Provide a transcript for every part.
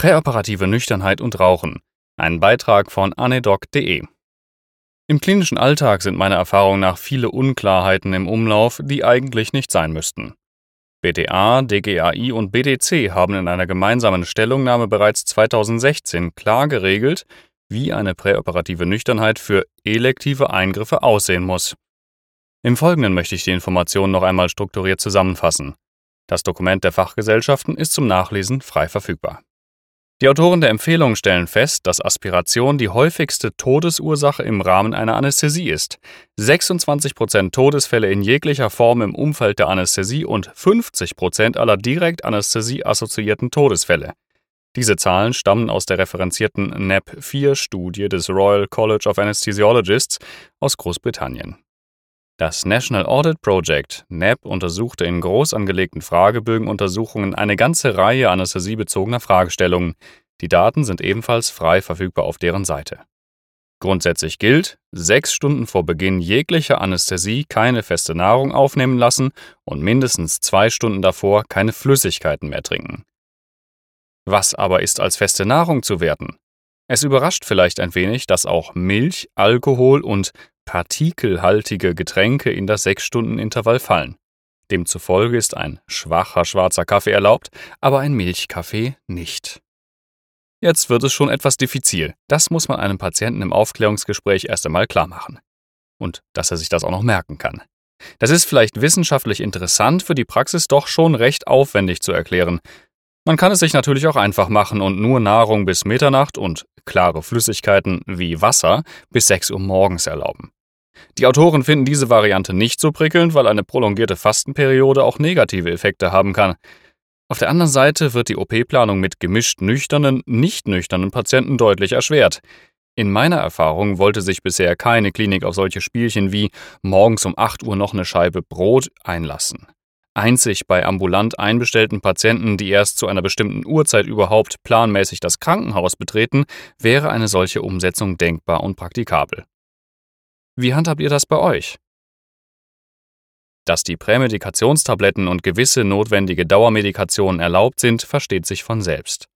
Präoperative Nüchternheit und Rauchen. Ein Beitrag von anedoc.de. Im klinischen Alltag sind meiner Erfahrung nach viele Unklarheiten im Umlauf, die eigentlich nicht sein müssten. BDA, DGAI und BDC haben in einer gemeinsamen Stellungnahme bereits 2016 klar geregelt, wie eine präoperative Nüchternheit für elektive Eingriffe aussehen muss. Im Folgenden möchte ich die Informationen noch einmal strukturiert zusammenfassen. Das Dokument der Fachgesellschaften ist zum Nachlesen frei verfügbar. Die Autoren der Empfehlung stellen fest, dass Aspiration die häufigste Todesursache im Rahmen einer Anästhesie ist. 26% Todesfälle in jeglicher Form im Umfeld der Anästhesie und 50% aller direkt Anästhesie assoziierten Todesfälle. Diese Zahlen stammen aus der referenzierten NAP-4-Studie des Royal College of Anesthesiologists aus Großbritannien. Das National Audit Project NAP untersuchte in groß angelegten Fragebögenuntersuchungen eine ganze Reihe anästhesiebezogener Fragestellungen. Die Daten sind ebenfalls frei verfügbar auf deren Seite. Grundsätzlich gilt, sechs Stunden vor Beginn jeglicher Anästhesie keine feste Nahrung aufnehmen lassen und mindestens zwei Stunden davor keine Flüssigkeiten mehr trinken. Was aber ist als feste Nahrung zu werten? Es überrascht vielleicht ein wenig, dass auch Milch, Alkohol und partikelhaltige Getränke in das 6-Stunden-Intervall fallen. Demzufolge ist ein schwacher schwarzer Kaffee erlaubt, aber ein Milchkaffee nicht. Jetzt wird es schon etwas diffizil. Das muss man einem Patienten im Aufklärungsgespräch erst einmal klar machen. Und dass er sich das auch noch merken kann. Das ist vielleicht wissenschaftlich interessant, für die Praxis doch schon recht aufwendig zu erklären. Man kann es sich natürlich auch einfach machen und nur Nahrung bis Mitternacht und klare Flüssigkeiten wie Wasser bis 6 Uhr morgens erlauben. Die Autoren finden diese Variante nicht so prickelnd, weil eine prolongierte Fastenperiode auch negative Effekte haben kann. Auf der anderen Seite wird die OP-Planung mit gemischt nüchternen, nicht nüchternen Patienten deutlich erschwert. In meiner Erfahrung wollte sich bisher keine Klinik auf solche Spielchen wie morgens um 8 Uhr noch eine Scheibe Brot einlassen. Einzig bei ambulant einbestellten Patienten, die erst zu einer bestimmten Uhrzeit überhaupt planmäßig das Krankenhaus betreten, wäre eine solche Umsetzung denkbar und praktikabel. Wie handhabt ihr das bei euch? Dass die Prämedikationstabletten und gewisse notwendige Dauermedikationen erlaubt sind, versteht sich von selbst.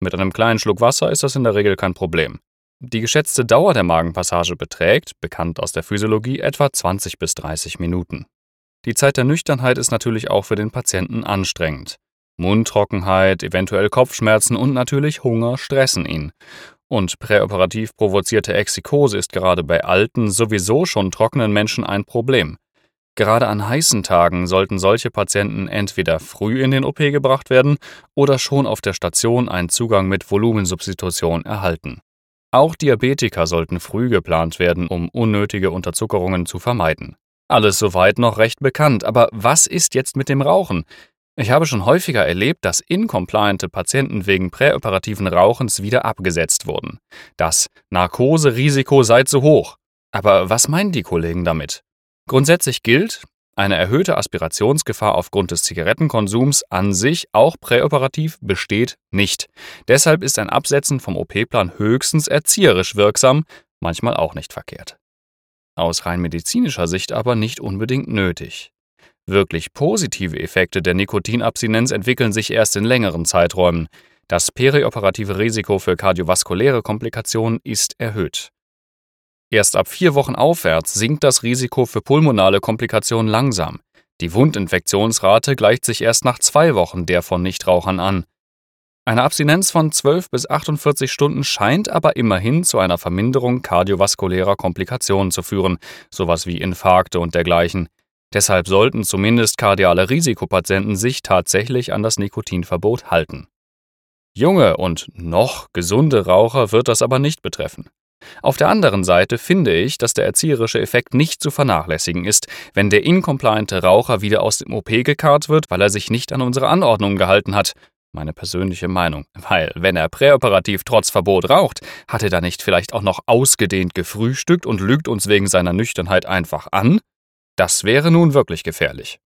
Mit einem kleinen Schluck Wasser ist das in der Regel kein Problem. Die geschätzte Dauer der Magenpassage beträgt, bekannt aus der Physiologie, etwa 20 bis 30 Minuten. Die Zeit der Nüchternheit ist natürlich auch für den Patienten anstrengend. Mundtrockenheit, eventuell Kopfschmerzen und natürlich Hunger stressen ihn. Und präoperativ provozierte Exikose ist gerade bei alten, sowieso schon trockenen Menschen ein Problem. Gerade an heißen Tagen sollten solche Patienten entweder früh in den OP gebracht werden oder schon auf der Station einen Zugang mit Volumensubstitution erhalten. Auch Diabetiker sollten früh geplant werden, um unnötige Unterzuckerungen zu vermeiden. Alles soweit noch recht bekannt, aber was ist jetzt mit dem Rauchen? Ich habe schon häufiger erlebt, dass incompliante Patienten wegen präoperativen Rauchens wieder abgesetzt wurden. Das Narkoserisiko sei zu hoch. Aber was meinen die Kollegen damit? Grundsätzlich gilt, eine erhöhte Aspirationsgefahr aufgrund des Zigarettenkonsums an sich auch präoperativ besteht nicht. Deshalb ist ein Absetzen vom OP-Plan höchstens erzieherisch wirksam, manchmal auch nicht verkehrt. Aus rein medizinischer Sicht aber nicht unbedingt nötig. Wirklich positive Effekte der Nikotinabstinenz entwickeln sich erst in längeren Zeiträumen. Das perioperative Risiko für kardiovaskuläre Komplikationen ist erhöht. Erst ab vier Wochen aufwärts sinkt das Risiko für pulmonale Komplikationen langsam. Die Wundinfektionsrate gleicht sich erst nach zwei Wochen der von Nichtrauchern an. Eine Abstinenz von 12 bis 48 Stunden scheint aber immerhin zu einer Verminderung kardiovaskulärer Komplikationen zu führen, sowas wie Infarkte und dergleichen. Deshalb sollten zumindest kardiale Risikopatienten sich tatsächlich an das Nikotinverbot halten. Junge und noch gesunde Raucher wird das aber nicht betreffen. Auf der anderen Seite finde ich, dass der erzieherische Effekt nicht zu vernachlässigen ist, wenn der incompliante Raucher wieder aus dem OP gekarrt wird, weil er sich nicht an unsere Anordnungen gehalten hat. Meine persönliche Meinung. Weil, wenn er präoperativ trotz Verbot raucht, hat er da nicht vielleicht auch noch ausgedehnt gefrühstückt und lügt uns wegen seiner Nüchternheit einfach an? Das wäre nun wirklich gefährlich.